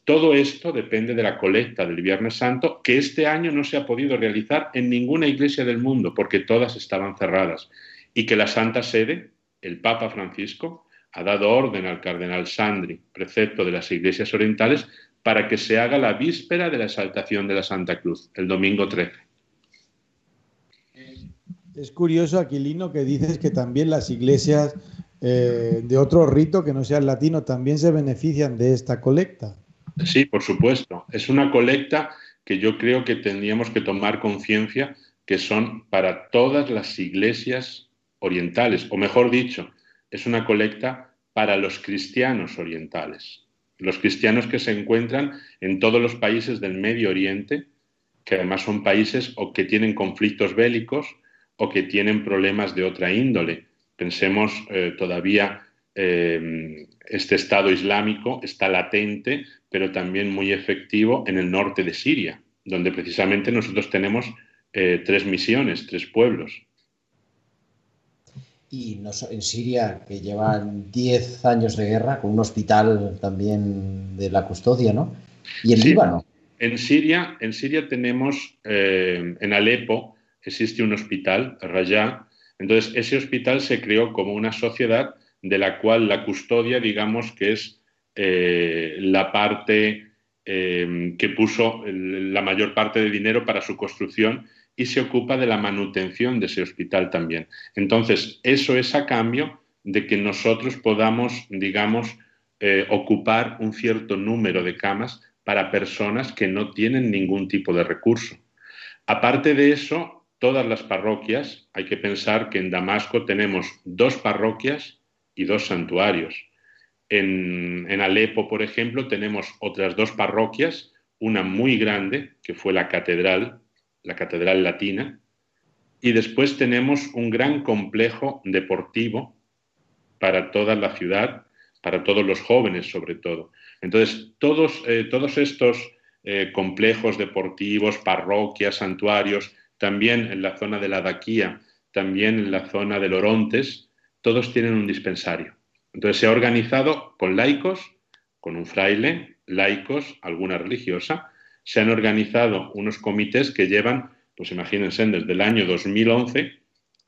[SPEAKER 6] Todo esto depende de la colecta del Viernes Santo, que este año no se ha podido realizar en ninguna iglesia del mundo, porque todas estaban cerradas, y que la Santa Sede, el Papa Francisco, ha dado orden al cardenal Sandri, precepto de las iglesias orientales, para que se haga la víspera de la exaltación de la Santa Cruz, el domingo 13.
[SPEAKER 2] Es curioso, Aquilino, que dices que también las iglesias eh, de otro rito que no sea el latino también se benefician de esta colecta.
[SPEAKER 6] Sí, por supuesto. Es una colecta que yo creo que tendríamos que tomar conciencia que son para todas las iglesias orientales, o mejor dicho, es una colecta para los cristianos orientales, los cristianos que se encuentran en todos los países del Medio Oriente, que además son países o que tienen conflictos bélicos o que tienen problemas de otra índole, Pensemos eh, todavía eh, este Estado Islámico está latente, pero también muy efectivo en el norte de Siria, donde precisamente nosotros tenemos eh, tres misiones, tres pueblos.
[SPEAKER 3] Y en Siria, que llevan 10 años de guerra, con un hospital también de la custodia, ¿no? Y en Líbano.
[SPEAKER 6] En Siria, en Siria tenemos, en Alepo, existe un hospital, Rayá, entonces, ese hospital se creó como una sociedad de la cual la custodia, digamos que es eh, la parte eh, que puso la mayor parte de dinero para su construcción y se ocupa de la manutención de ese hospital también. Entonces, eso es a cambio de que nosotros podamos, digamos, eh, ocupar un cierto número de camas para personas que no tienen ningún tipo de recurso. Aparte de eso, todas las parroquias, hay que pensar que en Damasco tenemos dos parroquias y dos santuarios. En, Alepo, por ejemplo, tenemos otras dos parroquias, una muy grande, que fue la catedral, la catedral latina, y después tenemos un gran complejo deportivo para toda la ciudad, para todos los jóvenes sobre todo. Entonces, todos, eh, todos estos eh, complejos deportivos, parroquias, santuarios, también en la zona de la Daquía, también en la zona de Lorontes, todos tienen un dispensario. Entonces se ha organizado con laicos, con un fraile, laicos, alguna religiosa, se han organizado unos comités que llevan, pues imagínense, desde el año 2011,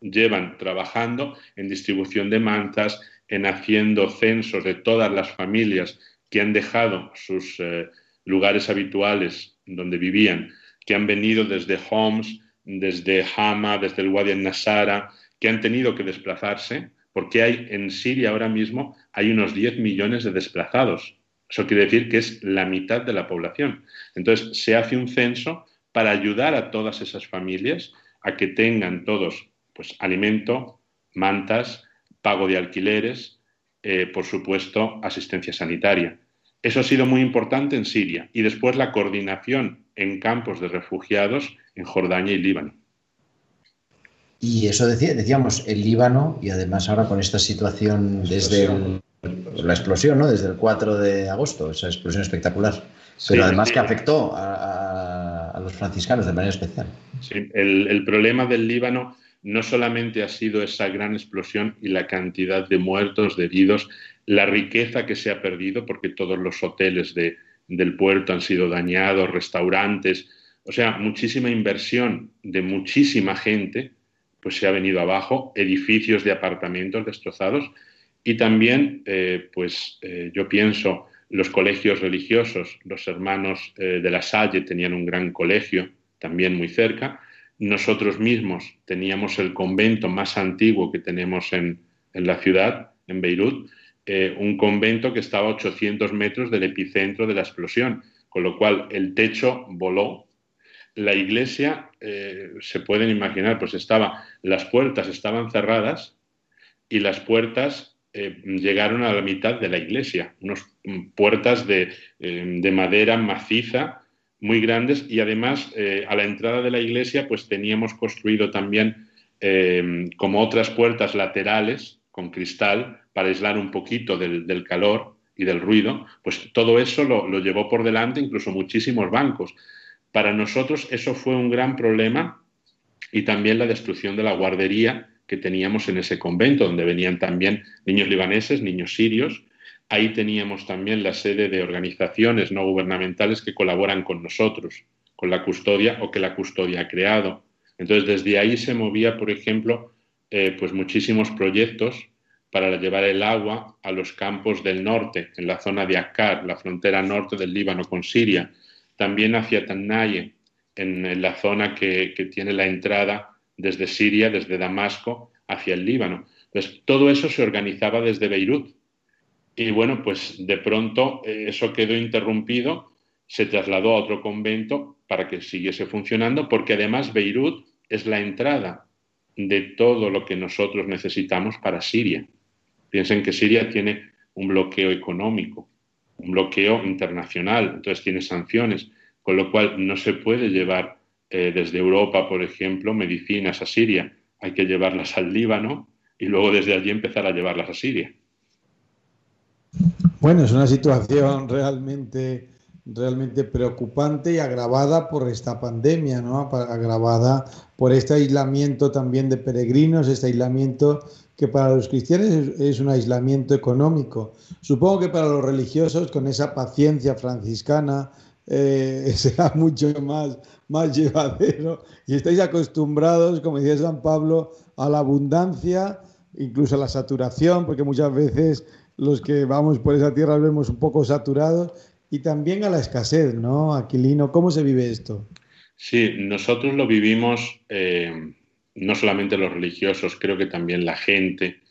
[SPEAKER 6] llevan trabajando en distribución de mantas, en haciendo censos de todas las familias que han dejado sus eh, lugares habituales donde vivían, que han venido desde Homs, desde Hama, desde el Wadi al-Nasara, que han tenido que desplazarse, porque hay en Siria ahora mismo hay unos 10 millones de desplazados. Eso quiere decir que es la mitad de la población. Entonces, se hace un censo para ayudar a todas esas familias a que tengan todos pues, alimento, mantas, pago de alquileres, eh, por supuesto, asistencia sanitaria. Eso ha sido muy importante en Siria. Y después la coordinación en campos de refugiados en Jordania y Líbano.
[SPEAKER 3] Y eso decía, decíamos, el Líbano, y además ahora con esta situación desde el, la explosión, ¿no? Desde el 4 de agosto, esa explosión espectacular. Pero además que afectó a, los franciscanos de manera especial.
[SPEAKER 6] Sí, el, el problema del Líbano no solamente ha sido esa gran explosión y la cantidad de muertos, de heridos, la riqueza que se ha perdido, porque todos los hoteles de, del puerto han sido dañados, restaurantes, o sea, muchísima inversión de muchísima gente, pues se ha venido abajo, edificios de apartamentos destrozados. Y también, eh, pues eh, yo pienso, los colegios religiosos, los hermanos eh, de la Salle tenían un gran colegio, también muy cerca, nosotros mismos teníamos el convento más antiguo que tenemos en, la ciudad, en Beirut, eh, un convento que estaba a 800 metros del epicentro de la explosión, con lo cual el techo voló. La iglesia, eh, se pueden imaginar, pues estaba, las puertas estaban cerradas y las puertas eh, llegaron a la mitad de la iglesia, unas mm, puertas de, de madera maciza muy grandes y además a la entrada de la iglesia pues teníamos construido también eh, como otras puertas laterales con cristal para aislar un poquito del, calor y del ruido, pues todo eso lo, llevó por delante incluso muchísimos bancos. Para nosotros eso fue un gran problema y también la destrucción de la guardería que teníamos en ese convento, donde venían también niños libaneses, niños sirios, Ahí teníamos también la sede de organizaciones no gubernamentales que colaboran con nosotros, con la custodia o que la custodia ha creado. Entonces, desde ahí se movía, por ejemplo, eh, pues muchísimos proyectos para llevar el agua a los campos del norte, en la zona de Akkar, la frontera norte del Líbano con Siria, también hacia Tannaye, en, la zona que, que, tiene la entrada desde Siria, desde Damasco, hacia el Líbano. Entonces, todo eso se organizaba desde Beirut, y bueno, pues de pronto eh, eso quedó interrumpido, se trasladó a otro convento para que siguiese funcionando, porque además Beirut es la entrada de todo lo que nosotros necesitamos para Siria. Piensen que Siria tiene un bloqueo económico, un bloqueo internacional, entonces tiene sanciones, con lo cual no se puede llevar eh, desde Europa, por ejemplo, medicinas a Siria. Hay que llevarlas al Líbano y luego desde allí empezar a llevarlas a Siria.
[SPEAKER 2] Bueno, es una situación realmente, realmente preocupante y agravada por esta pandemia, ¿no? Agravada por este aislamiento también de peregrinos, este aislamiento que para los cristianos es, un aislamiento económico. Supongo que para los religiosos, con esa paciencia franciscana, eh, será mucho más, más llevadero y estáis acostumbrados, como decía San Pablo, a la abundancia, incluso a la saturación, porque muchas veces los que vamos por esa tierra vemos un poco saturados y también a la escasez, ¿no? Aquilino, ¿cómo se vive esto?
[SPEAKER 6] Sí, nosotros lo vivimos eh, no solamente los religiosos, creo que también la gente.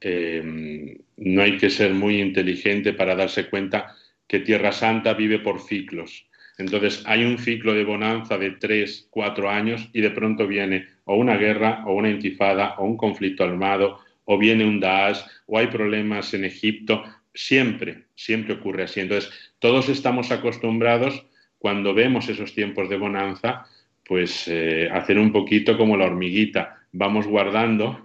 [SPEAKER 6] Eh, no hay que ser muy inteligente para darse cuenta que Tierra Santa vive por ciclos. Entonces hay un ciclo de bonanza de tres, cuatro años y de pronto viene o una guerra o una intifada o un conflicto armado o viene un Daesh, o hay problemas en Egipto, siempre, siempre ocurre así. Entonces, todos estamos acostumbrados, cuando vemos esos tiempos de bonanza, pues eh, hacer un poquito como la hormiguita, vamos guardando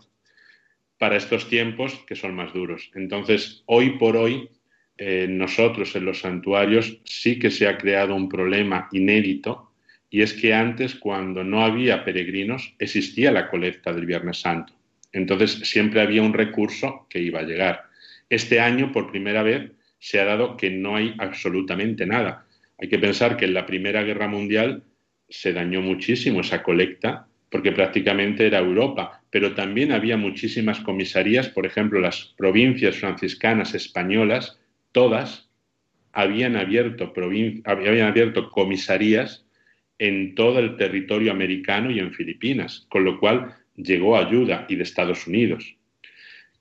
[SPEAKER 6] para estos tiempos que son más duros. Entonces, hoy por hoy, eh, nosotros en los santuarios sí que se ha creado un problema inédito, y es que antes, cuando no había peregrinos, existía la colecta del Viernes Santo. Entonces siempre había un recurso que iba a llegar. Este año, por primera vez, se ha dado que no hay absolutamente nada. Hay que pensar que en la Primera Guerra Mundial se dañó muchísimo esa colecta porque prácticamente era Europa, pero también había muchísimas comisarías, por ejemplo, las provincias franciscanas españolas, todas habían abierto, habían abierto comisarías en todo el territorio americano y en Filipinas, con lo cual llegó ayuda y de Estados Unidos.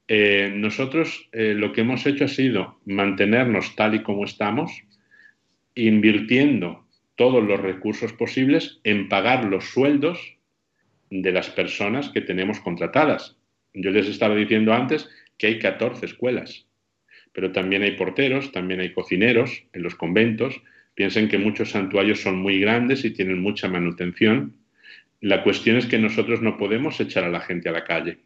[SPEAKER 6] Eh, nosotros eh, lo que hemos hecho ha sido mantenernos tal y como estamos, invirtiendo todos los recursos posibles en pagar los sueldos de las personas que tenemos contratadas. Yo les estaba diciendo antes que hay 14 escuelas, pero también hay porteros, también hay cocineros en los conventos. Piensen que muchos santuarios son muy grandes y tienen mucha manutención la cuestión es que nosotros no podemos echar a la gente a la calle.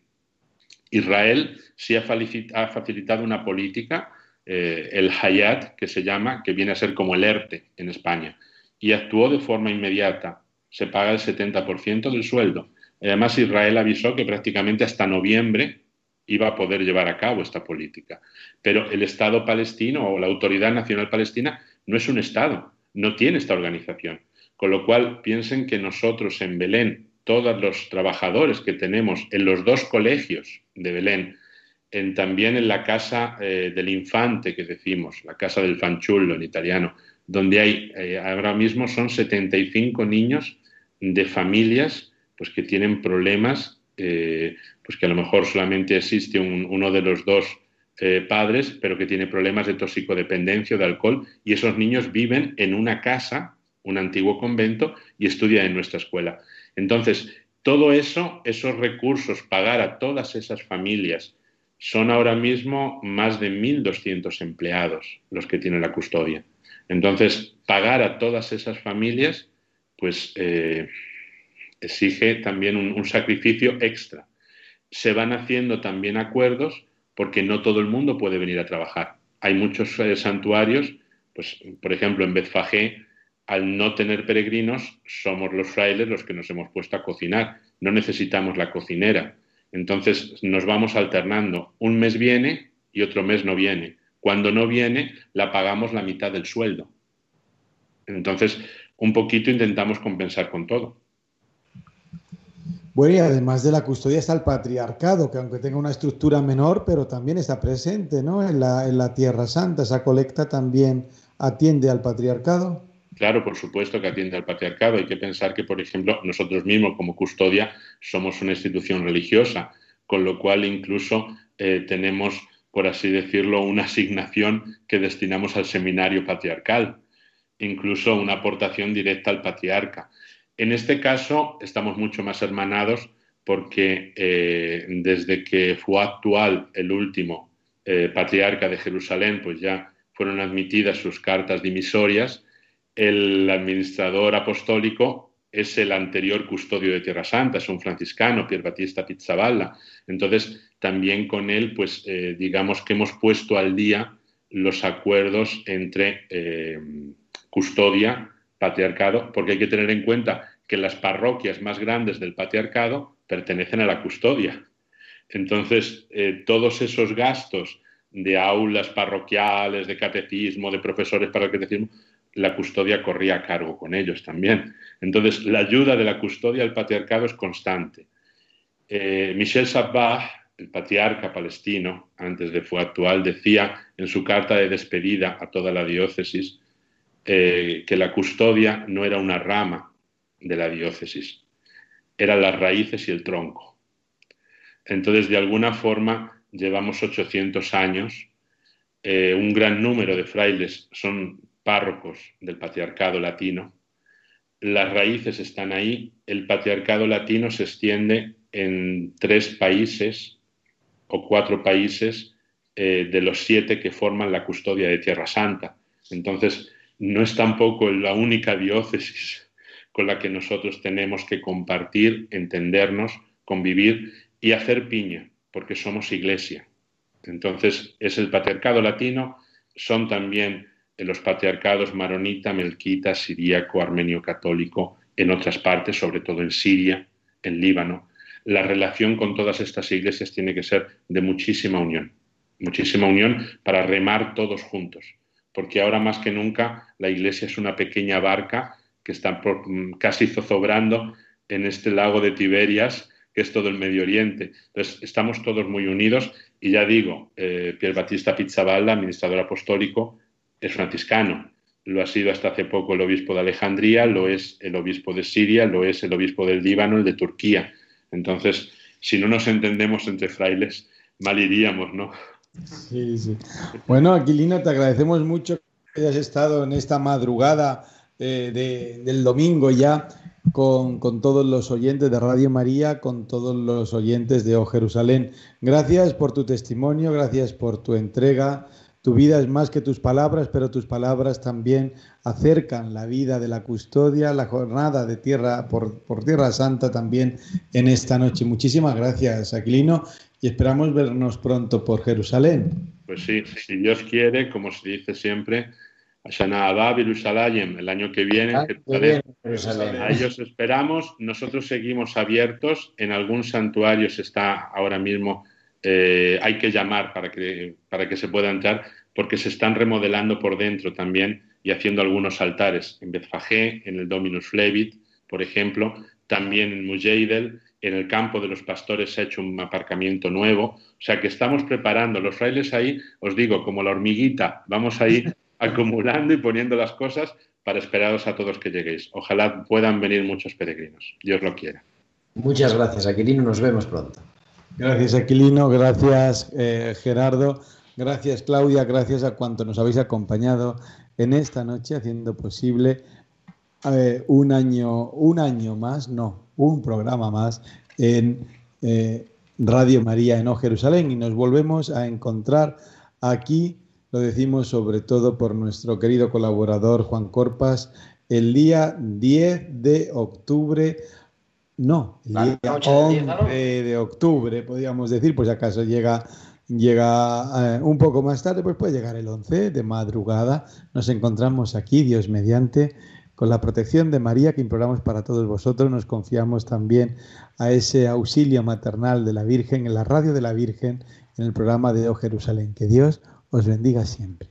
[SPEAKER 6] Israel sí ha facilitado una política, eh, el Hayat, que se llama, que viene a ser como el ERTE en España, y actuó de forma inmediata. Se paga el 70% del sueldo. Además, Israel avisó que prácticamente hasta noviembre iba a poder llevar a cabo esta política. Pero el Estado palestino o la Autoridad Nacional Palestina no es un Estado, no tiene esta organización. Con lo cual, piensen que nosotros en Belén, todos los trabajadores que tenemos en los dos colegios de Belén, en, también en la casa eh, del infante que decimos, la casa del fanciullo en italiano, donde hay eh, ahora mismo son 75 niños de familias pues, que tienen problemas, eh, pues que a lo mejor solamente existe uno de los dos padres, pero que tiene problemas de toxicodependencia o de alcohol, y esos niños viven en una casa, un antiguo convento, y estudian en nuestra escuela. Entonces, todo eso, esos recursos, pagar a todas esas familias, son ahora mismo más de 1.200 empleados los que tienen la custodia. Entonces, pagar a todas esas familias, pues eh, exige también un, sacrificio extra. Se van haciendo también acuerdos porque no todo el mundo puede venir a trabajar. Hay muchos eh, santuarios, pues, por ejemplo, en Betfagé, al no tener peregrinos, somos los frailes los que nos hemos puesto a cocinar. No necesitamos la cocinera. Entonces nos vamos alternando. Un mes viene y otro mes no viene. Cuando no viene, la pagamos la mitad del sueldo. Entonces, un poquito intentamos compensar con todo.
[SPEAKER 2] Bueno, y además de la custodia está el patriarcado, que aunque tenga una estructura menor, pero también está presente ¿no? en, la, en la Tierra Santa. Esa colecta también atiende al patriarcado.
[SPEAKER 6] Claro, por supuesto que atiende al patriarcado. Hay que pensar que, por ejemplo, nosotros mismos como custodia somos una institución religiosa, con lo cual incluso eh, tenemos, por así decirlo, una asignación que destinamos al seminario patriarcal, incluso una aportación directa al patriarca. En este caso estamos mucho más hermanados porque eh, desde que fue actual el último eh, patriarca de Jerusalén, pues ya fueron admitidas sus cartas dimisorias el administrador apostólico es el anterior custodio de Tierra Santa, es un franciscano, Pier Battista Pizzaballa. Entonces, también con él, pues eh, digamos que hemos puesto al día los acuerdos entre eh, custodia, patriarcado, porque hay que tener en cuenta que las parroquias más grandes del patriarcado pertenecen a la custodia. Entonces, eh, todos esos gastos de aulas parroquiales, de catecismo, de profesores para el catecismo, la custodia corría a cargo con ellos también. Entonces, la ayuda de la custodia al patriarcado es constante. Eh, Michel Sabbah, el patriarca palestino, antes de fue actual, decía en su carta de despedida a toda la diócesis eh, que la custodia no era una rama de la diócesis, eran las raíces y el tronco. Entonces, de alguna forma, llevamos 800 años, eh, un gran número de frailes son párrocos del patriarcado latino. Las raíces están ahí. El patriarcado latino se extiende en tres países o cuatro países eh, de los siete que forman la custodia de Tierra Santa. Entonces, no es tampoco la única diócesis con la que nosotros tenemos que compartir, entendernos, convivir y hacer piña, porque somos iglesia. Entonces, es el patriarcado latino, son también en los patriarcados maronita, melquita, siríaco, armenio católico, en otras partes, sobre todo en Siria, en Líbano. La relación con todas estas iglesias tiene que ser de muchísima unión, muchísima unión para remar todos juntos, porque ahora más que nunca la iglesia es una pequeña barca que está casi zozobrando en este lago de Tiberias, que es todo el Medio Oriente. Entonces, estamos todos muy unidos y ya digo, eh, Pier Battista Pizzaballa, administrador apostólico, es franciscano. Lo ha sido hasta hace poco el obispo de Alejandría, lo es el obispo de Siria, lo es el obispo del Líbano, el de Turquía. Entonces, si no nos entendemos entre frailes, mal iríamos, ¿no?
[SPEAKER 2] Sí, sí. Bueno, Aquilino, te agradecemos mucho que hayas estado en esta madrugada eh, del domingo ya con, con, todos los oyentes de Radio María, con todos los oyentes de O Jerusalén. Gracias por tu testimonio, gracias por tu entrega tu vida es más que tus palabras, pero tus palabras también acercan la vida de la custodia, la jornada de tierra por, por Tierra Santa también en esta noche. Muchísimas gracias, Aquilino, y esperamos vernos pronto por Jerusalén.
[SPEAKER 6] Pues sí, si Dios quiere, como se dice siempre, el año que viene,
[SPEAKER 3] Ah,
[SPEAKER 6] Jerusalén.
[SPEAKER 3] Jerusalén.
[SPEAKER 6] A ellos esperamos. Nosotros seguimos abiertos. En algún santuario se está ahora mismo. Eh, hay que llamar para que, para que se pueda entrar, porque se están remodelando por dentro también y haciendo algunos altares. En Betfagé, en el Dominus Flevit, por ejemplo, también en Mujeidel, en el campo de los pastores se ha hecho un aparcamiento nuevo. O sea que estamos preparando. Los frailes ahí, os digo, como la hormiguita, vamos ahí acumulando y poniendo las cosas para esperaros a todos que lleguéis. Ojalá puedan venir muchos peregrinos. Dios lo quiera.
[SPEAKER 3] Muchas gracias, Aquilino. Nos vemos pronto.
[SPEAKER 2] Gracias, Aquilino. Gracias, eh, Gerardo. Gracias, Claudia. Gracias a cuanto nos habéis acompañado en esta noche, haciendo posible eh, un año, un año más, no, un programa más en eh, Radio María en O. Y nos volvemos a encontrar aquí, lo decimos sobre todo por nuestro querido colaborador Juan Corpas, el día 10 de octubre. No, el día
[SPEAKER 3] noche del 10, ¿no?
[SPEAKER 2] 11 de octubre, podríamos decir, pues acaso llega, llega eh, un poco más tarde, pues puede llegar el 11 de madrugada. Nos encontramos aquí, Dios mediante, con la protección de María que imploramos para todos vosotros. Nos confiamos también a ese auxilio maternal de la Virgen, en la radio de la Virgen, en el programa de O Jerusalén. Que Dios os bendiga siempre.